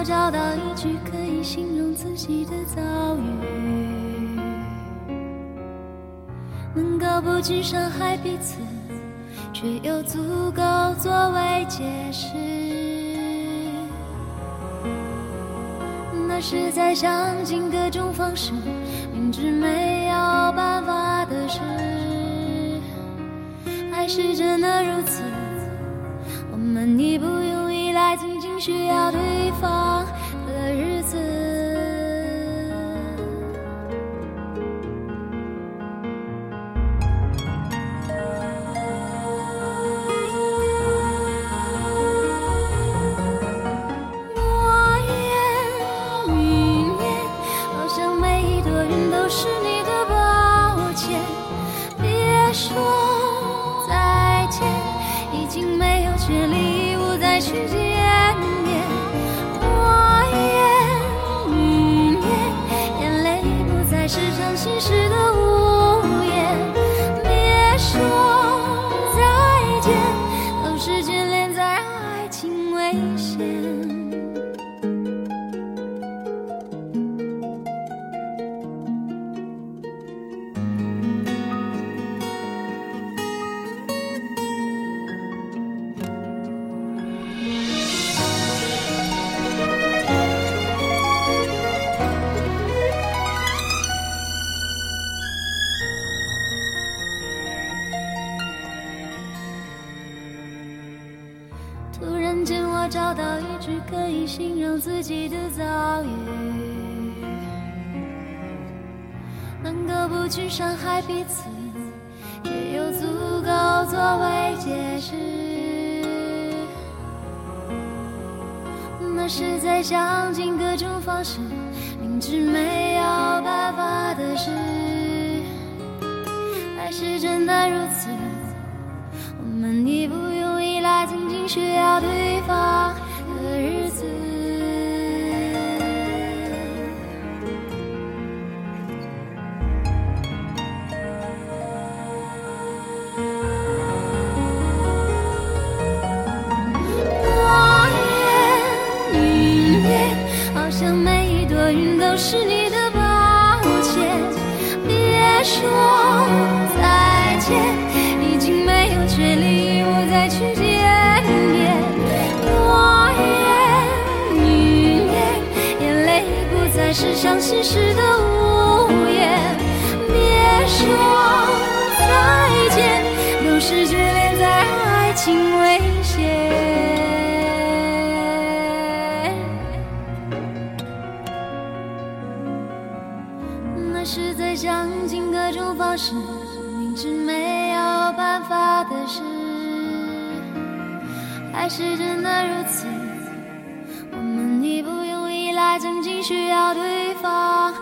我找到一句可以形容自己的遭遇，能够不去伤害彼此，却又足够作为解释。那是在想尽各种方式，明知没有办法的事，还是真的如此。我们已不，需要对方的日子。落叶云烟，好像每一朵云都是你的抱歉。别说突然间，我找到一句可以形容自己的遭遇，能够不去伤害彼此，也有足够作为解释。那是在想尽各种方式，明知没需要对方的日子。落叶云烟，好像每一朵云都是你的抱歉。别说再见，伤心时的无言。别说再见，都是眷恋在爱情危险。那是在想尽各种方式，明知没有办法的事，还是真的如此。我们已不用依赖，曾经需要对方。